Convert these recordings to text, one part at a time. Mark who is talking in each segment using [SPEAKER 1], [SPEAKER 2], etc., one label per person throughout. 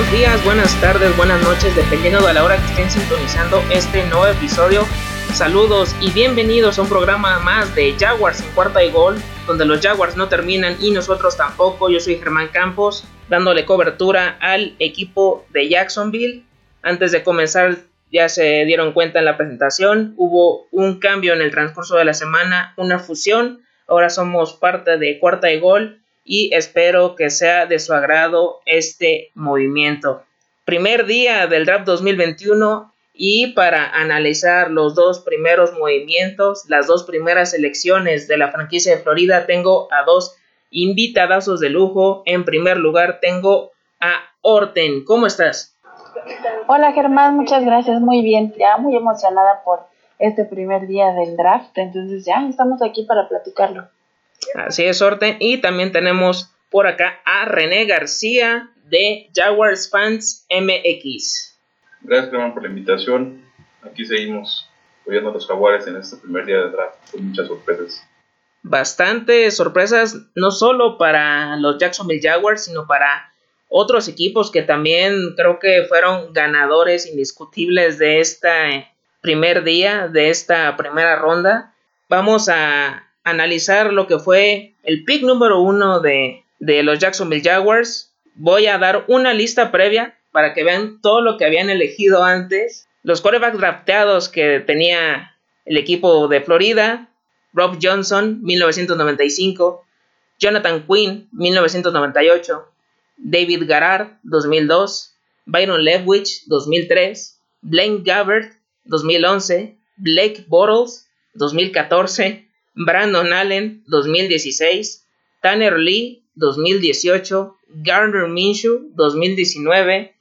[SPEAKER 1] buenos días, buenas tardes, buenas noches, dependiendo de la hora que estén sintonizando este nuevo episodio. Saludos y bienvenidos a un programa más de Jaguars en cuarta y gol, donde los Jaguars no terminan y nosotros tampoco. Yo soy Germán Campos, dándole cobertura al equipo de Jacksonville. Antes de comenzar, ya se dieron cuenta en la presentación, hubo un cambio en el transcurso de la semana, una fusión. Ahora somos parte de cuarta y gol y espero que sea de su agrado este movimiento. Primer día del draft 2021 y para analizar los dos primeros movimientos, las dos primeras selecciones de la franquicia de Florida, tengo a dos invitadazos de lujo. En primer lugar tengo a Orten. ¿Cómo estás?
[SPEAKER 2] Hola Germán, muchas gracias, muy bien, ya muy emocionada por este primer día del draft, entonces ya estamos aquí para platicarlo.
[SPEAKER 1] Así es, Orten. Y también tenemos por acá a René García de Jaguars Fans MX.
[SPEAKER 3] Gracias, Germán, por la invitación. Aquí seguimos apoyando a los Jaguares en este primer día de draft con muchas sorpresas.
[SPEAKER 1] Bastantes sorpresas, no solo para los Jacksonville Jaguars, sino para otros equipos que también creo que fueron ganadores indiscutibles de este primer día, de esta primera ronda. Vamos a analizar lo que fue el pick número uno de, de los Jacksonville Jaguars. Voy a dar una lista previa para que vean todo lo que habían elegido antes. Los quarterbacks drafteados que tenía el equipo de Florida. Rob Johnson, 1995. Jonathan Quinn, 1998. David Garrard, 2002. Byron Leftwich, 2003. Blaine Gabbert, 2011. Blake Bortles, 2014. Brandon Allen 2016, Tanner Lee 2018, Gardner Minshew 2019,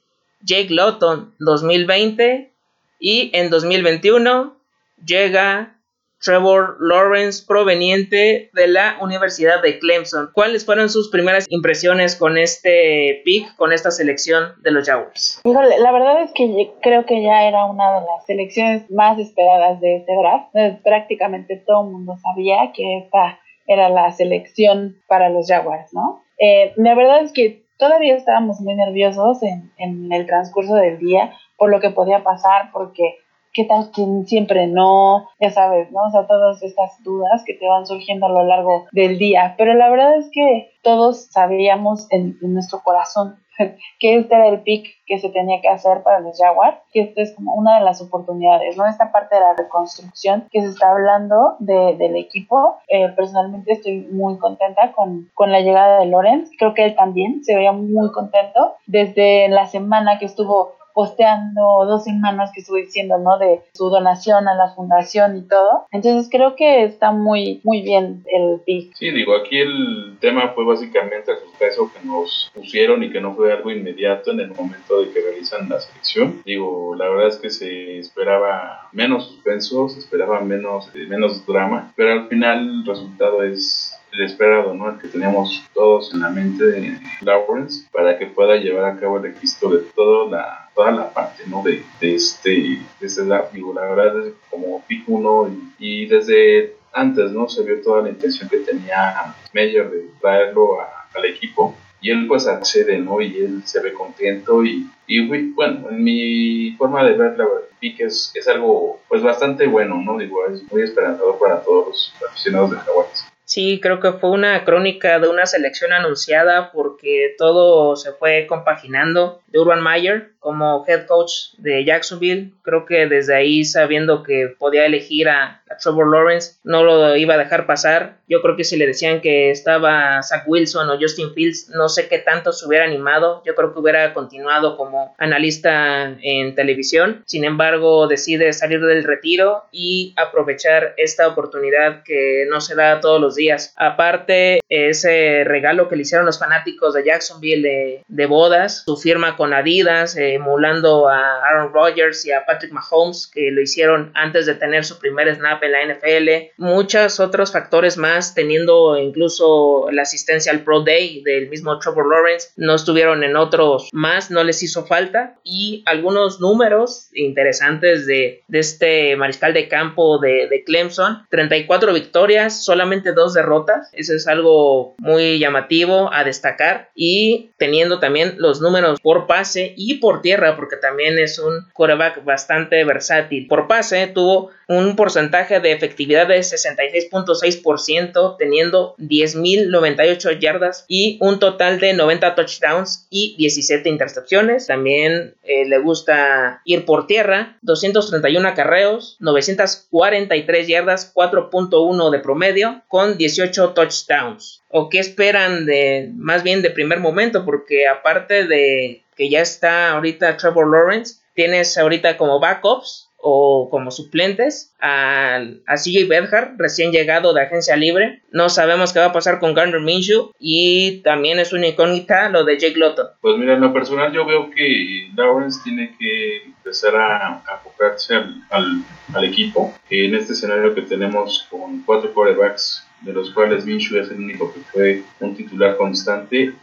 [SPEAKER 1] Jake Lawton 2020 y en 2021 llega Trevor Lawrence proveniente de la Universidad de Clemson. ¿Cuáles fueron sus primeras impresiones con este pick, con esta selección de los Jaguars?
[SPEAKER 2] la verdad es que creo que ya era una de las selecciones más esperadas de este draft. Prácticamente todo el mundo sabía que esta era la selección para los Jaguars, ¿no? Eh, la verdad es que todavía estábamos muy nerviosos en, en el transcurso del día por lo que podía pasar, porque qué tal que siempre no, ya sabes, ¿no? O sea, todas estas dudas que te van surgiendo a lo largo del día. Pero la verdad es que todos sabíamos en, nuestro corazón que este era el pick que se tenía que hacer para los Jaguars, que esta es como una de las oportunidades, ¿no? Esta parte de la reconstrucción que se está hablando de, del equipo. Eh, personalmente estoy muy contenta con, con la llegada de Lorenz, creo que él también se veía muy contento desde la semana que estuvo posteando dos semanas que estuve diciendo, ¿no? De su donación a la fundación y todo. Entonces creo que está muy, muy bien el pick.
[SPEAKER 3] Sí, digo, aquí el tema fue básicamente el suspenso que nos pusieron y que no fue algo inmediato en el momento de que realizan la selección. Digo, la verdad es que se esperaba menos suspenso, se esperaba menos, menos drama, pero al final el resultado es el esperado, ¿no? El que teníamos todos en la mente de Lawrence para que pueda llevar a cabo el registro de toda la, toda la parte, ¿no? De, de este, de este Digo, la verdad es como pick uno y, desde antes, ¿no? Se vio toda la intención que tenía Meyer de traerlo al equipo y él pues accede, ¿no? Y él se ve contento y, y bueno, en mi forma de ver la pick es, es algo pues bastante bueno, ¿no? Digo, es muy esperanzador para todos los aficionados de Jaguares.
[SPEAKER 1] Sí, creo que fue una crónica de una selección anunciada porque todo se fue compaginando. De Urban Meyer como head coach de Jacksonville, creo que desde ahí sabiendo que podía elegir a, Trevor Lawrence, no lo iba a dejar pasar. Yo creo que si le decían que estaba Zach Wilson o Justin Fields, no sé qué tanto se hubiera animado. Yo creo que hubiera continuado como analista en televisión. Sin embargo, decide salir del retiro y aprovechar esta oportunidad que no se da todos los días. Aparte, ese regalo que le hicieron los fanáticos de Jacksonville de, bodas, su firma con Adidas, eh, emulando a Aaron Rodgers y a Patrick Mahomes, que lo hicieron antes de tener su primer snap en la NFL. Muchos otros factores más, teniendo incluso la asistencia al Pro Day del mismo Trevor Lawrence, no estuvieron en otros más, no les hizo falta. Y algunos números interesantes de, este mariscal de campo de, de Clemson: 34 victorias, solamente dos derrotas. Eso es algo muy llamativo a destacar. Y teniendo también los números por pase y por tierra, porque también es un quarterback bastante versátil. Por pase tuvo un porcentaje de efectividad de 66.6%, teniendo 10.098 yardas y un total de 90 touchdowns y 17 intercepciones. También eh, le gusta ir por tierra, 231 acarreos, 943 yardas, 4.1 de promedio, con 18 touchdowns. ¿O qué esperan de más bien de primer momento? Porque aparte de que ya está ahorita Trevor Lawrence, tienes ahorita como backups o como suplentes a, a CJ Bedhart, recién llegado de agencia libre. No sabemos qué va a pasar con Gardner Minshew y también es una incógnita lo de Jake Lotto.
[SPEAKER 3] Pues mira, en lo personal yo veo que Lawrence tiene que empezar a enfocarse al, al, equipo. En este escenario que tenemos con cuatro quarterbacks, de los cuales Minshew es el único que fue un titular constante y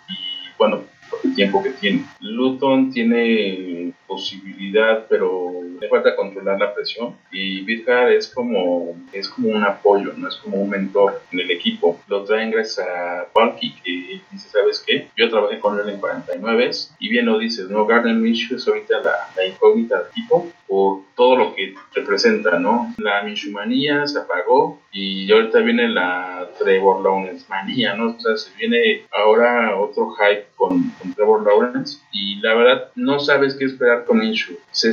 [SPEAKER 3] bueno, por el tiempo que tiene. Luton tiene posibilidad, pero le falta controlar la presión. Y Vidgar es como, es como un apoyo, no es como un mentor en el equipo. Lo traen gracias a Balky, que dice, ¿sabes qué? Yo trabajé con él en 49 y bien lo dices, ¿no? Gardner Minshew es ahorita la, la incógnita del equipo por todo lo que representa, ¿no? La Minshew se apagó y ahorita viene la Trevor Lawrence manía, ¿no? O sea, se viene ahora otro hype con, con Trevor Lawrence y la verdad no sabes qué esperar con Minshew. Se,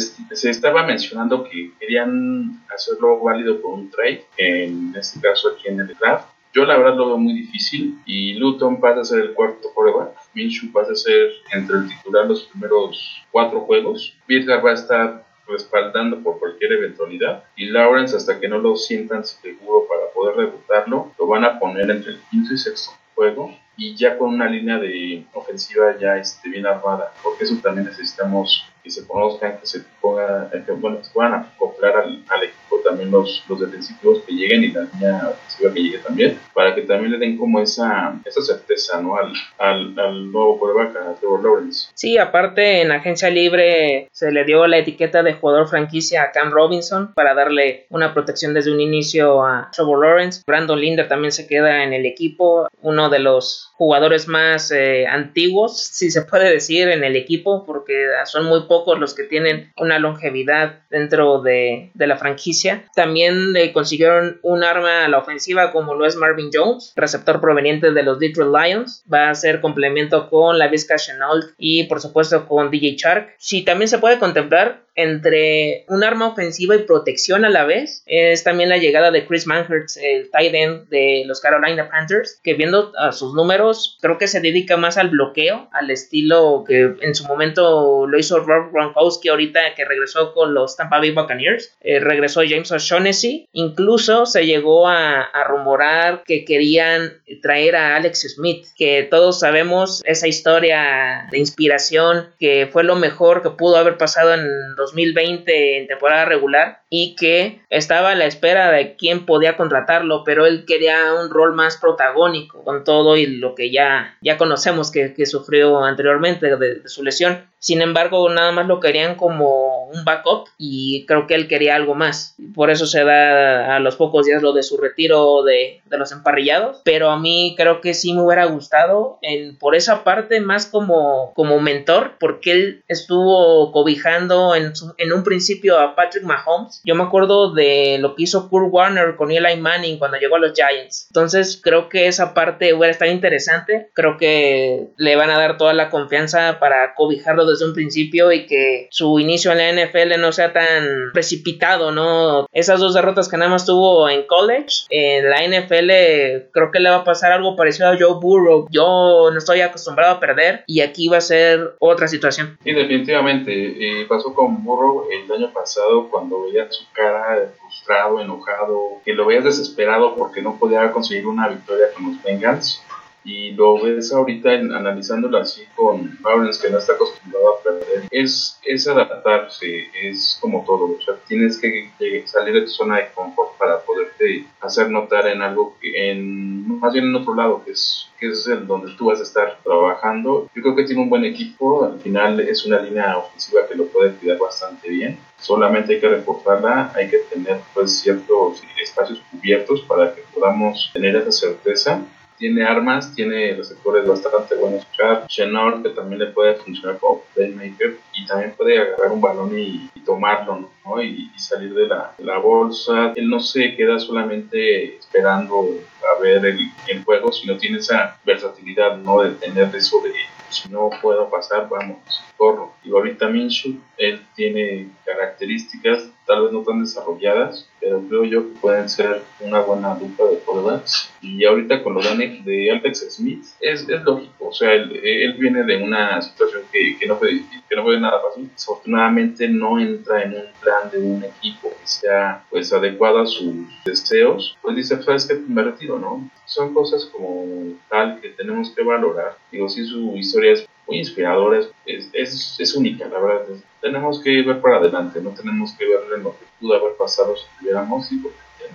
[SPEAKER 3] estaba mencionando que querían hacerlo válido por un trade, en este caso aquí en el draft. Yo la verdad lo veo muy difícil y Luton pasa a ser el cuarto prueba. Minshew pasa a ser entre el titular los primeros cuatro juegos. Birgar va a estar respaldando por cualquier eventualidad y Lawrence hasta que no lo sientan seguro para poder debutarlo lo van a poner entre el quinto y sexto juego y ya con una línea de ofensiva ya esté bien armada porque eso también necesitamos que se conozcan, que se ponga, que, bueno, se puedan acoplar al, al, equipo también los, los defensivos que lleguen y la línea ofensiva que llegue también, para que también le den como esa, esa certeza, ¿no? Al, al, al nuevo quarterback, a Trevor Lawrence.
[SPEAKER 1] Sí, aparte en agencia libre se le dio la etiqueta de jugador franquicia a Cam Robinson para darle una protección desde un inicio a Trevor Lawrence. Brandon Linder también se queda en el equipo, uno de los jugadores más eh, antiguos, si se puede decir, en el equipo, porque son muy pocos los que tienen una longevidad dentro de, de la franquicia. También le consiguieron un arma a la ofensiva como lo es Marvin Jones, receptor proveniente de los Detroit Lions. Va a ser complemento con la Vizca Chenault y por supuesto con DJ Shark. Si también se puede contemplar entre un arma ofensiva y protección a la vez es también la llegada de Chris Manhurst, el tight end de los Carolina Panthers, que viendo a sus números creo que se dedica más al bloqueo, al estilo que en su momento lo hizo Rob Gronkowski ahorita que regresó con los Tampa Bay Buccaneers, eh, regresó James O'Shaughnessy, incluso se llegó a, a rumorar que querían traer a Alex Smith, que todos sabemos esa historia de inspiración que fue lo mejor que pudo haber pasado en 2020 en temporada regular y que estaba a la espera de quién podía contratarlo, pero él quería un rol más protagónico con todo y lo que ya, ya conocemos que, sufrió anteriormente de, su lesión. Sin embargo, nada más lo querían como un backup y creo que él quería algo más. Por eso se da a los pocos días lo de su retiro de, los emparrillados. Pero a mí creo que sí me hubiera gustado en, por esa parte más como, como mentor, porque él estuvo cobijando en, en un principio a Patrick Mahomes. Yo me acuerdo de lo que hizo Kurt Warner con Eli Manning cuando llegó a los Giants. Entonces creo que esa parte hubiera estado interesante. Creo que le van a dar toda la confianza para cobijarlo desde un principio y que su inicio en la NFL no sea tan precipitado, ¿no? Esas dos derrotas que nada más tuvo en college, en la NFL creo que le va a pasar algo parecido a Joe Burrow. Yo no estoy acostumbrado a perder y aquí va a ser otra situación.
[SPEAKER 3] Sí, definitivamente. Eh, pasó con Burrow el año pasado cuando veía su cara frustrado, enojado, que lo veías desesperado porque no podía conseguir una victoria con los Bengals y lo ves ahorita en, analizándolo así con Lawrence que no está acostumbrado a perder, es, es adaptarse, es como todo, o sea, tienes que, salir de tu zona de confort para poderte hacer notar en algo que, en, más bien en otro lado, que es, que es el donde tú vas a estar trabajando. Yo creo que tiene un buen equipo, al final es una línea ofensiva que lo puede cuidar bastante bien, solamente hay que reforzarla, hay que tener pues ciertos espacios cubiertos para que podamos tener esa certeza tiene armas, tiene receptores bastante buenos. Chenor, que también le puede funcionar como playmaker y también puede agarrar un balón y, tomarlo, ¿no? Y, salir de la, la, bolsa. Él no se queda solamente esperando a ver el, el, juego, sino tiene esa versatilidad, ¿no? De tener eso de si no puedo pasar, vamos, corro. Y ahorita Minshew, él tiene características tal vez no tan desarrolladas, pero creo yo que pueden ser una buena dupla de quarterbacks. Y ahorita con lo de, de Alex Smith, es, es lógico, o sea, él, él, viene de una situación que, que, no fue, que no fue nada fácil. Desafortunadamente no entra en un plan de un equipo que sea pues adecuado a sus deseos. Pues dice, sabes que me retiro, ¿no? Son cosas como tal que tenemos que valorar. Digo, si su historia es muy inspiradora, es, es, es única, la verdad. tenemos que ver para adelante, no tenemos que ver en lo que pudo haber pasado si tuviéramos, y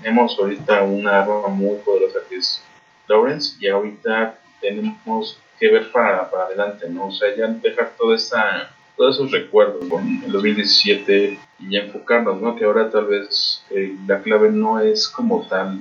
[SPEAKER 3] tenemos ahorita una arma muy poderosa que es Lawrence, y ahorita tenemos que ver para, para adelante, ¿no? O sea, ya dejar toda esa, todos esos recuerdos con el 2017 y enfocarnos, ¿no? Que ahora tal vez eh, la clave no es como tal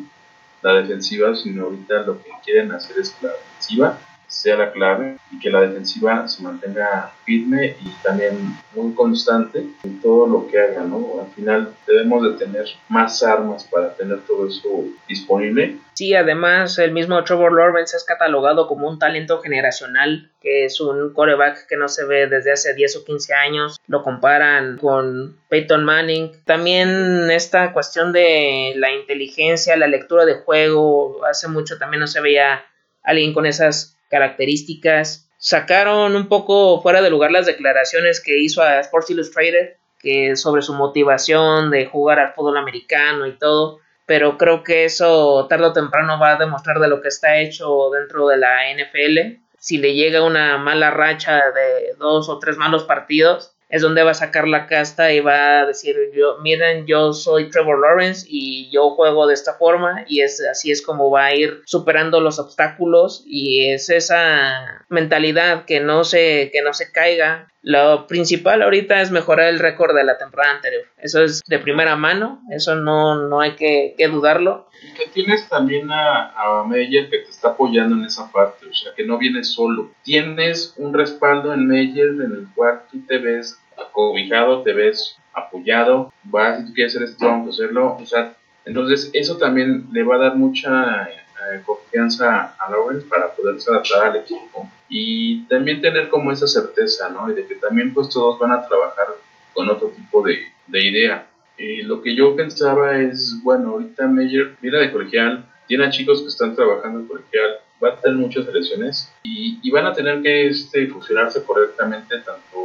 [SPEAKER 3] la defensiva, sino ahorita lo que quieren hacer es la defensiva sea la clave y que la defensiva se mantenga firme y también muy constante en todo lo que haga, ¿no? Al final debemos de tener más armas para tener todo eso disponible.
[SPEAKER 1] Sí, además el mismo Trevor Lawrence es catalogado como un talento generacional, que es un coreback que no se ve desde hace 10 o 15 años. Lo comparan con Peyton Manning. También esta cuestión de la inteligencia, la lectura de juego, hace mucho también no se veía alguien con esas características. Sacaron un poco fuera de lugar las declaraciones que hizo a Sports Illustrated que sobre su motivación de jugar al fútbol americano y todo, pero creo que eso tarde o temprano va a demostrar de lo que está hecho dentro de la NFL. Si le llega una mala racha de dos o tres malos partidos, es donde va a sacar la casta y va a decir yo miren yo soy Trevor Lawrence y yo juego de esta forma y es así es como va a ir superando los obstáculos y es esa mentalidad que no se que no se caiga lo principal ahorita es mejorar el récord de la temporada anterior. Eso es de primera mano eso no no hay que, dudarlo.
[SPEAKER 3] Y que tienes también a, a Meyer que te está apoyando en esa parte o sea que no vienes solo. Tienes un respaldo en Meyer en el cual tú te ves acobijado, te ves apoyado, vas si tú quieres ser strong, hacerlo, o sea, entonces eso también le va a dar mucha eh, confianza a Lawrence para poderse adaptar al equipo y también tener como esa certeza, ¿no? Y de que también pues todos van a trabajar con otro tipo de, de idea. Y lo que yo pensaba es, bueno, ahorita Meyer mira de colegial, tiene a chicos que están trabajando en colegial, va a tener muchas elecciones y, y van a tener que este, fusionarse correctamente tanto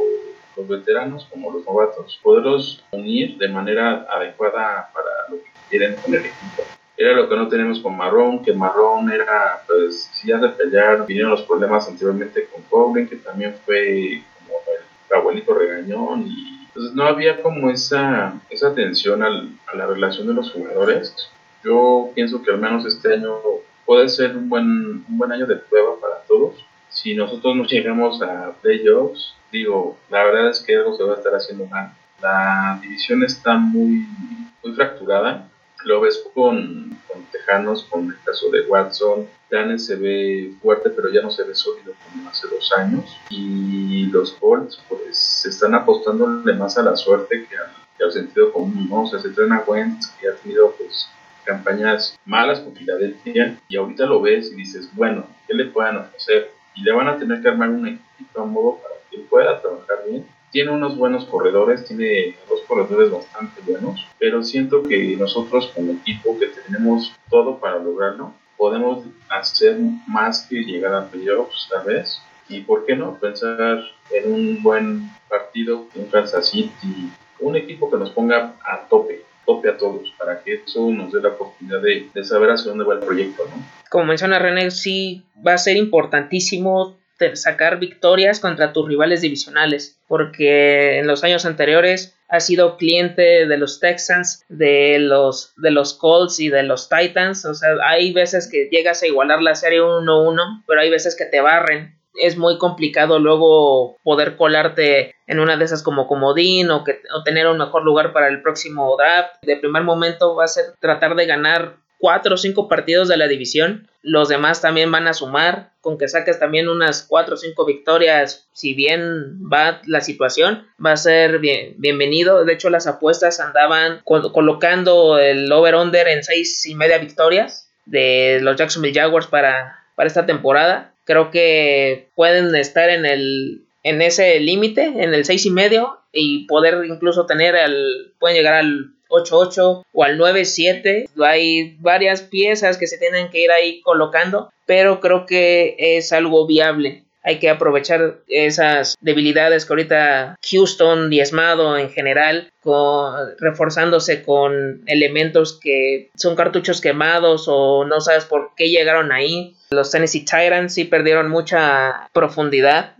[SPEAKER 3] los veteranos como los novatos, poderlos unir de manera adecuada para lo que quieren con el equipo. Era lo que no tenemos con Marrón, que Marrón era, pues, si ya de pelear, vinieron los problemas anteriormente con Goblin, que también fue como el abuelito regañón, y entonces no había como esa, esa atención al, a la relación de los jugadores. Yo pienso que al menos este año puede ser un buen, un buen año de prueba para todos. Si nosotros no llegamos a playoffs, digo, la verdad es que algo se va a estar haciendo mal. La división está muy, muy fracturada. Lo ves con, con Tejanos, con el caso de Watson. Dane se ve fuerte, pero ya no se ve sólido como hace dos años. Y los Colts, pues, se están apostándole más a la suerte que al, sentido común, ¿no? O sea, se entrena Wentz, que ha tenido, pues, campañas malas con Filadelfia. Y ahorita lo ves y dices, bueno, ¿qué le puedan ofrecer? Y le van a tener que armar un equipo a modo para que pueda trabajar bien. Tiene unos buenos corredores, tiene corredores bastante buenos, pero siento que nosotros como equipo que tenemos todo para lograrlo, podemos hacer más que llegar a playoffs tal vez. Y por qué no pensar en un buen partido, un Kansas City, un equipo que nos ponga a tope, tope a todos, para que eso nos dé la oportunidad de, de saber hacia dónde va el proyecto, ¿no?
[SPEAKER 1] Como menciona René, sí va a ser importantísimo sacar victorias contra tus rivales divisionales, porque en los años anteriores ha sido cliente de los Texans, de los, de los Colts y de los Titans. O sea, hay veces que llegas a igualar la serie 1-1, pero hay veces que te barren. Es muy complicado luego poder colarte en una de esas como comodín o, que, o tener un mejor lugar para el próximo draft. De primer momento va a ser tratar de ganar cuatro o cinco partidos de la división. Los demás también van a sumar. Con que saques también unas cuatro o cinco victorias, si bien va la situación, va a ser bien, bienvenido. De hecho, las apuestas andaban colocando el over-under en seis y media victorias de los Jacksonville Jaguars para, para esta temporada. Creo que pueden estar en el en ese límite, en el seis y medio, y poder incluso tener al, pueden llegar al 8-8 o al 9-7. Hay varias piezas que se tienen que ir ahí colocando, pero creo que es algo viable. Hay que aprovechar esas debilidades que ahorita Houston diezmado en general, con, reforzándose con elementos que son cartuchos quemados o no sabes por qué llegaron ahí. Los Tennessee Titans sí perdieron mucha profundidad.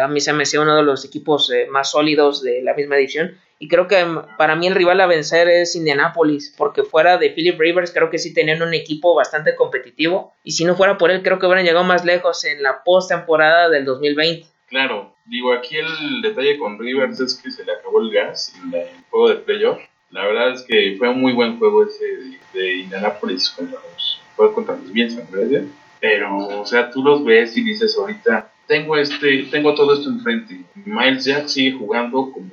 [SPEAKER 1] a mí se me hace uno de los equipos eh, más sólidos de la misma edición y creo que para mí el rival a vencer es Indianapolis, porque fuera de Philip Rivers creo que sí tenían un equipo bastante competitivo. Y si no fuera por él, creo que hubieran llegado más lejos en la postemporada del 2020.
[SPEAKER 3] Claro, digo, aquí el detalle con Rivers es que se le acabó el gas en el juego de playoff. La verdad es que fue un muy buen juego ese de, Indianapolis contra los, fue contra los Bills en Pero, o sea, tú los ves y dices ahorita, tengo este, tengo todo esto enfrente. Miles Jack sigue jugando como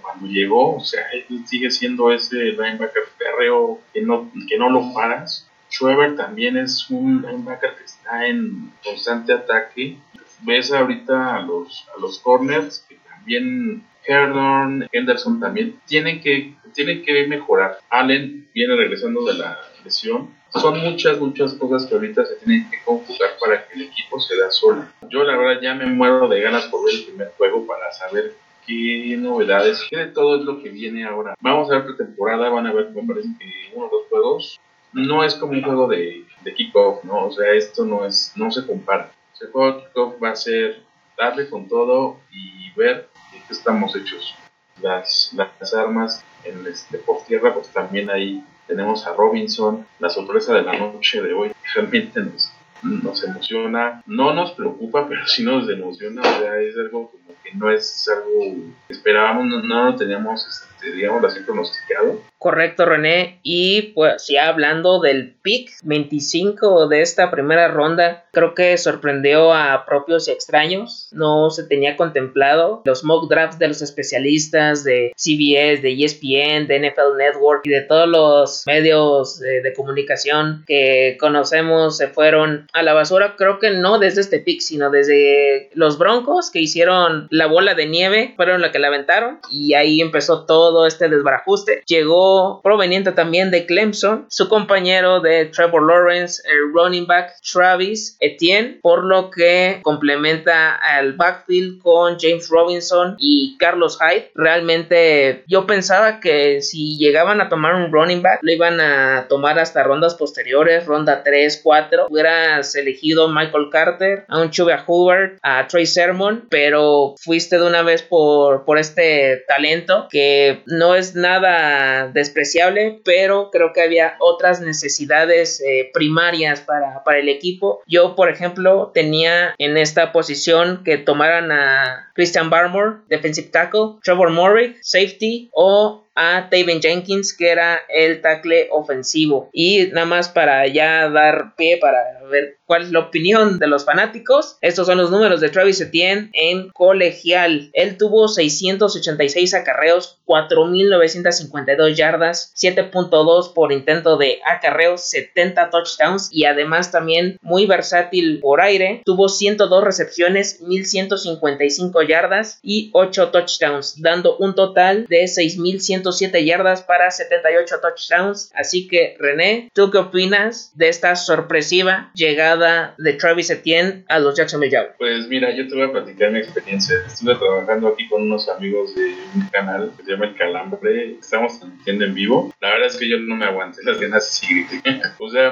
[SPEAKER 3] cuando llegó, o sea, él sigue siendo ese linebacker férreo que no, que no lo paras. Schweber también es un linebacker que está en constante ataque. Ves ahorita a los, a los corners que también Herdon, Henderson también tienen que, tienen que mejorar. Allen viene regresando de la lesión. Son muchas, muchas cosas que ahorita se tienen que conjugar para que el equipo se da solo. Yo la verdad ya me muero de ganas por ver el primer juego para saber qué novedades, qué de todo es lo que viene ahora. Vamos a ver pretemporada, van a ver, me parece que uno o dos juegos. No es como un juego de, de kickoff, ¿no? O sea, esto no es, no se compara. El juego de kickoff va a ser darle con todo y ver de qué estamos hechos. Las, las armas en este, por tierra, pues también ahí tenemos a Robinson, la sorpresa de la noche de hoy, realmente nos, nos emociona, no nos preocupa, pero sí nos emociona, o sea, es algo como que no es algo que esperábamos, no, no teníamos, este, así, pronosticado.
[SPEAKER 1] Correcto, René. Y pues ya hablando del pick 25 de esta primera ronda, creo que sorprendió a propios y extraños. No se tenía contemplado los mock drafts de los especialistas de CBS, de ESPN, de NFL Network y de todos los medios de, de comunicación que conocemos se fueron a la basura. Creo que no desde este pick, sino desde los Broncos que hicieron la bola de nieve, fueron la que la aventaron y ahí empezó todo este desbarajuste. Llegó proveniente también de Clemson, su compañero de Trevor Lawrence, el running back Travis Etienne, por lo que complementa al backfield con James Robinson y Carlos Hyde. Realmente yo pensaba que si llegaban a tomar un running back, lo iban a tomar hasta rondas posteriores, ronda 3, 4. Hubieras elegido Michael Carter, a un Chuba Hoover, a Trey Sermon, pero fuiste de una vez por, por este talento que no es nada de despreciable, pero creo que había otras necesidades eh, primarias para, para el equipo. Yo, por ejemplo, tenía en esta posición que tomaran a Christian Barmore, defensive tackle, Trevor Morrick, safety o a Taven Jenkins, que era el tackle ofensivo. Y nada más para ya dar pie para ver cuál es la opinión de los fanáticos. Estos son los números de Travis Etienne en colegial. Él tuvo 686 acarreos, 4.952 yardas, 7.2 por intento de acarreos, 70 touchdowns y además también muy versátil por aire. Tuvo 102 recepciones, 1.155 yardas y 8 touchdowns, dando un total de 6.100 107 yardas para 78 touchdowns. Así que, René, ¿tú qué opinas de esta sorpresiva llegada llegada de Travis Etienne a los Jacksonville Jaguars?
[SPEAKER 3] Pues mira, yo te voy a platicar mi experiencia. Estuve trabajando aquí con unos amigos de un canal que se llama El Calambre. Estamos transmitiendo en vivo. La verdad es que yo no me aguanté las ganas grité. o sea,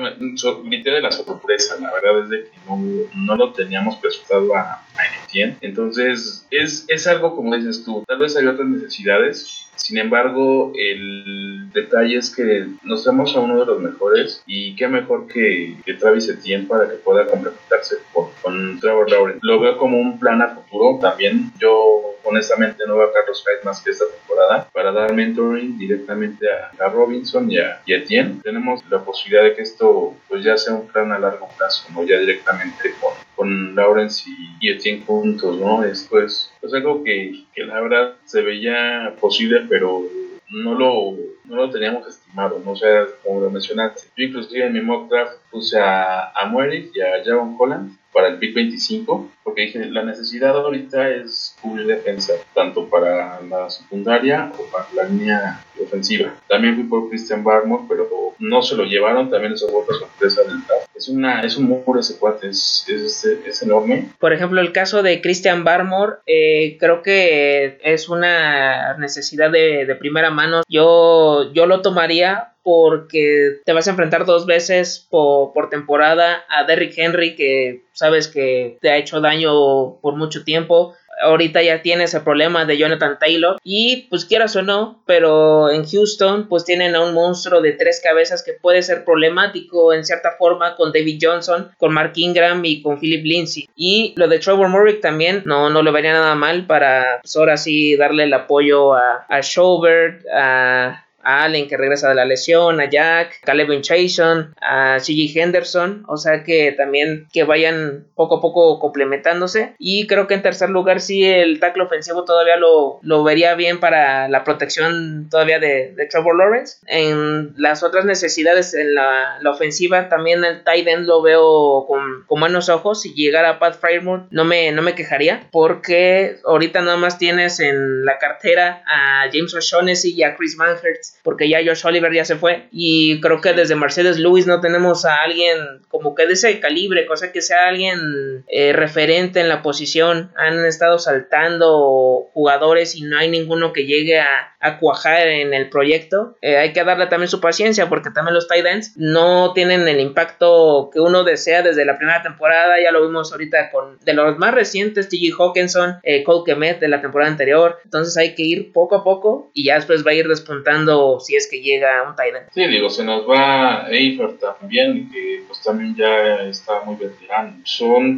[SPEAKER 3] grité de la sorpresa. La verdad es de que no, no lo teníamos presupuestado a, a Etienne. Entonces, es, es algo como dices tú. Tal vez hay otras necesidades sin embargo, el detalle es que nos vemos a uno de los mejores y qué mejor que, que Travis Etienne para que pueda complementarse con, con, Trevor Lawrence. Lo veo como un plan a futuro también. Yo honestamente no veo a Carlos Hyde más que esta temporada para dar mentoring directamente a, Robinson y a, y Etienne. Tenemos la posibilidad de que esto pues ya sea un plan a largo plazo, no ya directamente con, con Lawrence y, Etienne juntos, ¿no? Es, es algo que, que la verdad se veía posible, pero no lo, no lo teníamos ¿no? O sea, como lo mencionaste, yo inclusive en mi mock draft puse a, a y a Javon Holland para el pick 25, porque dije, la necesidad ahorita es cubrir defensa, tanto para la secundaria o para la línea ofensiva. También fui por Christian Barmore, pero no se lo llevaron, también eso fue otra sorpresa del draft. Es, una, es un muro ese cuate, es, es, es, enorme.
[SPEAKER 1] Por ejemplo, el caso de Christian Barmore, eh, creo que es una necesidad de, de primera mano. Yo, yo lo tomaría porque te vas a enfrentar dos veces por, por, temporada a Derrick Henry que sabes que te ha hecho daño por mucho tiempo. Ahorita ya tienes el problema de Jonathan Taylor y pues quieras o no, pero en Houston pues tienen a un monstruo de tres cabezas que puede ser problemático en cierta forma con David Johnson, con Mark Ingram y con Philip Lindsay. Y lo de Trevor Murray también no, no le vería nada mal para pues, ahora sí darle el apoyo a, a a Allen que regresa de la lesión, a Jack, Caleb Chason, a CG Henderson, o sea que también que vayan poco a poco complementándose. Y creo que en tercer lugar sí el tackle ofensivo todavía lo, lo vería bien para la protección todavía de, de, Trevor Lawrence. En las otras necesidades en la, la ofensiva también el tight end lo veo con, con buenos ojos, si llegara Pat Frymouth no me, no me quejaría porque ahorita nada más tienes en la cartera a James O'Shaughnessy y a Chris Manhurst porque ya Josh Oliver ya se fue. Y creo que desde Mercedes Lewis no tenemos a alguien como que de ese calibre, cosa que sea alguien eh, referente en la posición. Han estado saltando jugadores y no hay ninguno que llegue a, cuajar en el proyecto. Eh, hay que darle también su paciencia porque también los tight ends no tienen el impacto que uno desea desde la primera temporada. Ya lo vimos ahorita con de los más recientes, T.G. Hawkinson, eh, Cole Kemet de la temporada anterior. Entonces hay que ir poco a poco y ya después va a ir despuntando si es que llega un tight end.
[SPEAKER 3] Sí, digo, se nos va Eifer también, que pues también ya está muy veterano.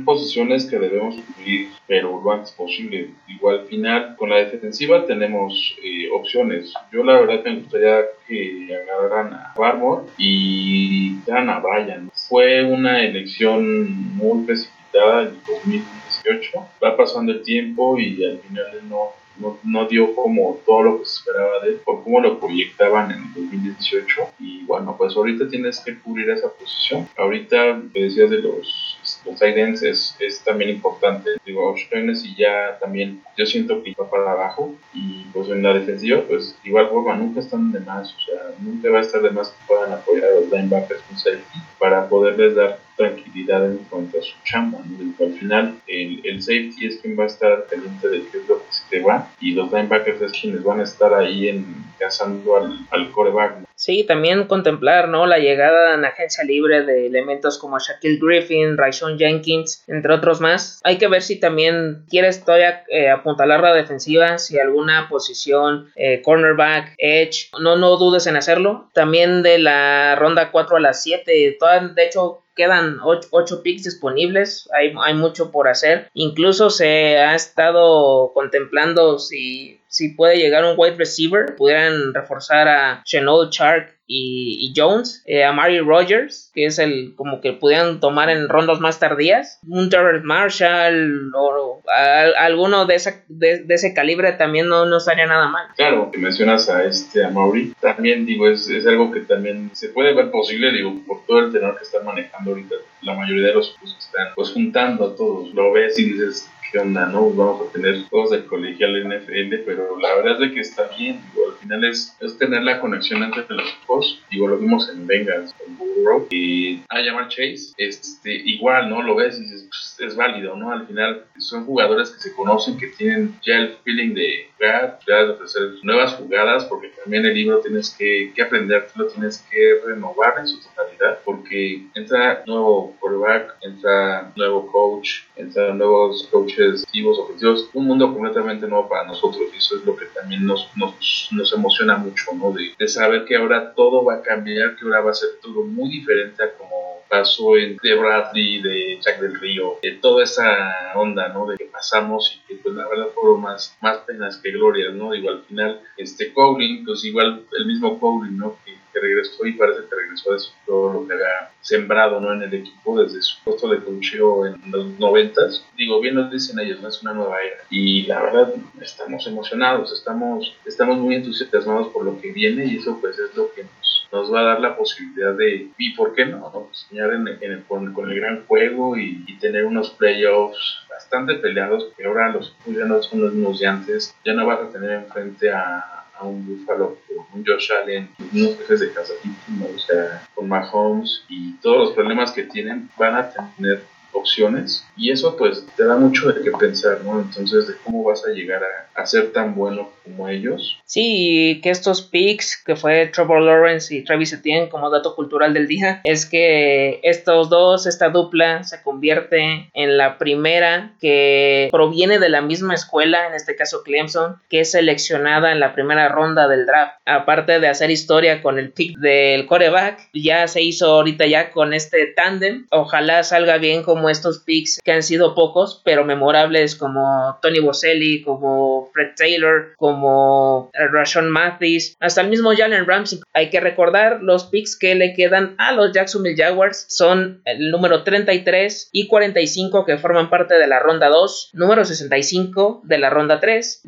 [SPEAKER 3] Posiciones que debemos cubrir, pero lo antes posible. Igual al final, con la defensiva tenemos eh, opciones. Yo la verdad me gustaría que agarraran a Barmore y dan a Bryan. Fue una elección muy precipitada en 2018. Va pasando el tiempo y al final no no, no, dio como todo lo que se esperaba de él, por cómo lo proyectaban en el 2018. Y bueno, pues ahorita tienes que cubrir esa posición. Ahorita, decías de los, los tight es, es, también importante. Digo, y ya también, yo siento que va para abajo. Y pues en la defensiva, pues igual forma, nunca están de más. O sea, nunca va a estar de más que puedan apoyar a los linebackers con safety para poderles dar tranquilidad en cuanto a su chamba. ¿no? Al final, el, el, safety es quien va a estar pendiente de qué es lo que se te va y los linebackers es quienes van a estar ahí en, cazando al, al coreback. ¿no?
[SPEAKER 1] Sí, también contemplar ¿no? la llegada en agencia libre de elementos como Shaquille Griffin, Raishon Jenkins, entre otros más. Hay que ver si también quieres todavía eh, apuntalar la defensiva, si alguna posición, eh, cornerback, edge, no, no dudes en hacerlo. También de la ronda 4 a la 7, todas, de hecho quedan 8, picks disponibles, hay, hay, mucho por hacer. Incluso se ha estado contemplando si, si puede llegar un wide receiver, pudieran reforzar a Chenol Shark y, Jones, eh, a Mary Rogers, que es el como que pudieran tomar en rondas más tardías, un Terrence Marshall o a alguno de, esa, de, ese calibre también no, no estaría nada mal.
[SPEAKER 3] Claro, que mencionas a este a también digo, es, es algo que también se puede ver posible, digo, por todo el tenor que están manejando ahorita la mayoría de los que están pues juntando a todos, lo ves y dices, qué onda, ¿no? Vamos a tener todos de colegial NFL, pero la verdad es de que está bien, digo, al final es, es tener la conexión entre los equipos, digo, lo vimos en Bengals, con Burrow y a llamar Chase, este, igual, ¿no? Lo ves y dices, pues, es válido, ¿no? Al final son jugadores que se conocen, que tienen ya el feeling de jugar, de ofrecer nuevas jugadas, porque también el libro tienes que, que aprender, lo tienes que renovar en su totalidad, porque entra nuevo quarterback, entra nuevo coach, entran nuevos coaches activos, objetivos, un mundo completamente nuevo para nosotros y eso es lo que también nos, nos, nos emociona mucho, ¿no? De, saber que ahora todo va a cambiar, que ahora va a ser todo muy diferente a como pasó en de Bradley, de Jack del Río, de toda esa onda, ¿no? De que pasamos y que pues la verdad fueron más, más penas que glorias, ¿no? Digo, al final, este Cowling, pues igual el mismo Cowling, ¿no? Que, regresó y parece que regresó de todo lo que había sembrado, ¿no? En el equipo desde su puesto de cocheo en los noventas. Digo, bien nos dicen ellos, ¿no? Es una nueva era. Y la verdad, estamos emocionados, estamos, estamos muy entusiasmados por lo que viene y eso pues es lo que nos va a dar la posibilidad de, y por qué no, ¿no? soñar en, el, con, el gran juego y, tener unos playoffs bastante peleados, que ahora los ya no son los mismos de antes, ya no vas a tener enfrente a, un Buffalo, un Josh Allen, unos jefes de casa, o sea, con Mahomes y todos los problemas que tienen, van a tener opciones y eso pues te da mucho de qué pensar, ¿no? Entonces de cómo vas a llegar a, ser tan bueno como ellos.
[SPEAKER 1] Sí, que estos picks que fue Trevor Lawrence y Travis Etienne como dato cultural del día es que estos dos, esta dupla se convierte en la primera que proviene de la misma escuela, en este caso Clemson, que es seleccionada en la primera ronda del draft. Aparte de hacer historia con el pick del coreback, ya se hizo ahorita ya con este tándem. Ojalá salga bien como estos picks que han sido pocos, pero memorables como Tony Boselli, como Fred Taylor, como Rashon Mathis, hasta el mismo Jalen Ramsey. Hay que recordar los picks que le quedan a los Jacksonville Jaguars son el número 33 y 45 que forman parte de la ronda 2, número 65 de la ronda 3,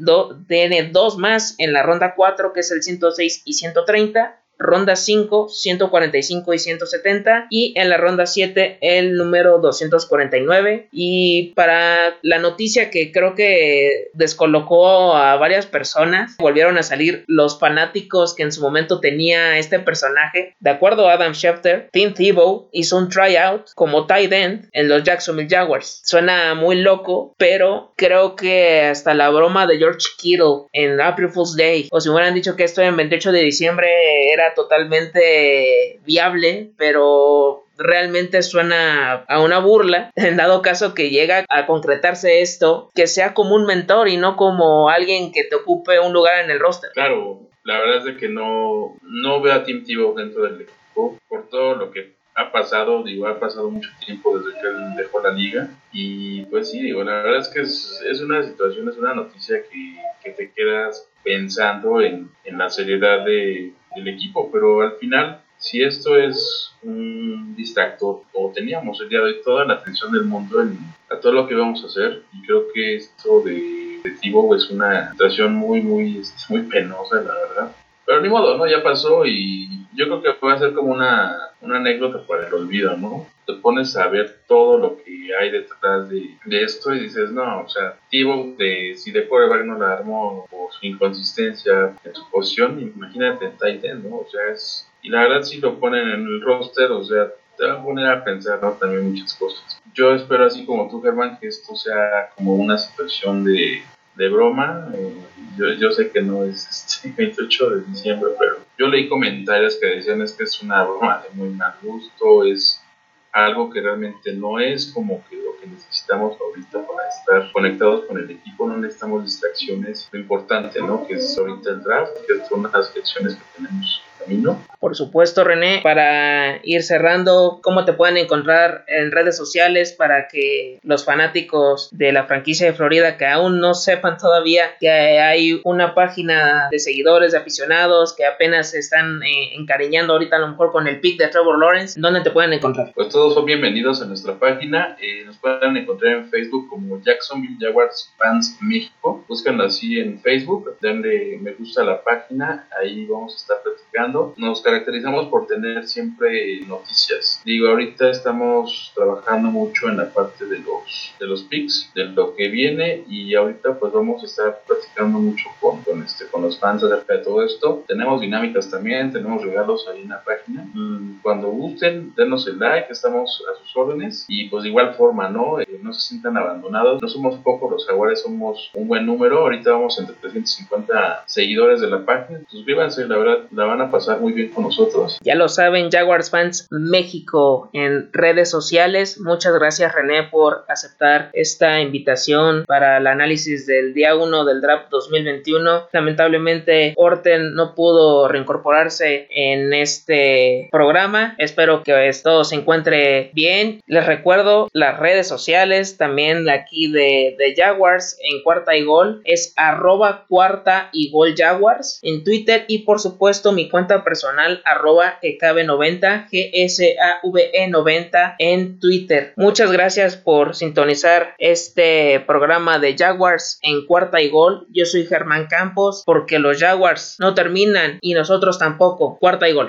[SPEAKER 1] tiene dos más en la ronda 4 que es el 106 y 130 ronda 5, 145 y 170 y en la ronda 7 el número 249 y para la noticia que creo que descolocó a varias personas volvieron a salir los fanáticos que en su momento tenía este personaje. De acuerdo a Adam Schefter Tim Tebow hizo un tryout como tight end en los Jacksonville Jaguars. Suena muy loco pero creo que hasta la broma de George Kittle en April Fool's Day o si hubieran dicho que esto en 28 de diciembre era totalmente viable, pero realmente suena a una burla, en dado caso que llega a concretarse esto, que sea como un mentor y no como alguien que te ocupe un lugar en el roster.
[SPEAKER 3] Claro, la verdad es que no, no veo a Tim Tebow dentro del equipo por todo lo que ha pasado, digo, ha pasado mucho tiempo desde que él dejó la liga y pues sí, digo, la verdad es que es, es una situación, es una noticia que, que te quedas pensando en, en la seriedad de, del equipo, pero al final, si esto es un distractor, o teníamos el día de hoy toda la atención del mundo en, a todo lo que vamos a hacer, y creo que esto de, de Tibo es una situación muy, muy, muy penosa, la verdad. Pero ni modo, ¿no? Ya pasó y yo creo que puede ser como una, una anécdota para el olvido, ¿no? Te pones a ver todo lo que hay detrás de, de esto y dices, no, o sea, Tibo, de, si de quarterback no la armó por su inconsistencia en su posición, imagínate en Titan, ¿no? O sea, es... Y la verdad si lo ponen en el roster, o sea, te va a poner a pensar ¿no? también muchas cosas. Yo espero, así como tú, Germán, que esto sea como una situación de, de broma. Eh, yo, yo, sé que no es este 28 de diciembre, pero yo leí comentarios que decían es que es una broma de muy mal gusto, es algo que realmente no es como que lo que necesitamos ahorita para estar conectados con el equipo, no necesitamos distracciones, lo importante, ¿no? Que es ahorita el draft, que son las lecciones que tenemos
[SPEAKER 1] por supuesto, René, para ir cerrando, ¿cómo te pueden encontrar en redes sociales para que los fanáticos de la franquicia de Florida que aún no sepan todavía que hay una página de seguidores, de aficionados que apenas se están eh, encariñando ahorita a lo mejor con el pick de Trevor Lawrence, ¿dónde te pueden encontrar?
[SPEAKER 3] Pues todos son bienvenidos a nuestra página, eh, nos pueden encontrar en Facebook como Jacksonville Jaguars Fans México, búscanlo así en Facebook, denle me gusta a la página, ahí vamos a estar platicando nos caracterizamos por tener siempre noticias. Digo, ahorita estamos trabajando mucho en la parte de los, de los picks, de lo que viene y ahorita pues vamos a estar platicando mucho con, con, este, con los fans acerca de todo esto. Tenemos dinámicas también, tenemos regalos ahí en la página. Mm, cuando gusten, denos el like, estamos a sus órdenes y pues de igual forma, ¿no? Eh, no se sientan abandonados. No somos pocos los jaguares, somos un buen número. Ahorita vamos entre 350 seguidores de la página. Suscríbanse, la verdad, la van a pasar muy bien con nosotros.
[SPEAKER 1] Ya lo saben, Jaguars Fans México en redes sociales. Muchas gracias, René, por aceptar esta invitación para el análisis del día 1 del draft 2021. Lamentablemente, Orten no pudo reincorporarse en este programa. Espero que todo se encuentre bien. Les recuerdo las redes sociales también aquí de, de Jaguars en cuarta y gol. Es arroba cuarta y gol Jaguars en Twitter y por supuesto mi cuenta personal arroba GKB90 GSAVE90 en Twitter. Muchas gracias por sintonizar este programa de Jaguars en cuarta y gol. Yo soy Germán Campos porque los Jaguars no terminan y nosotros tampoco. Cuarta y gol.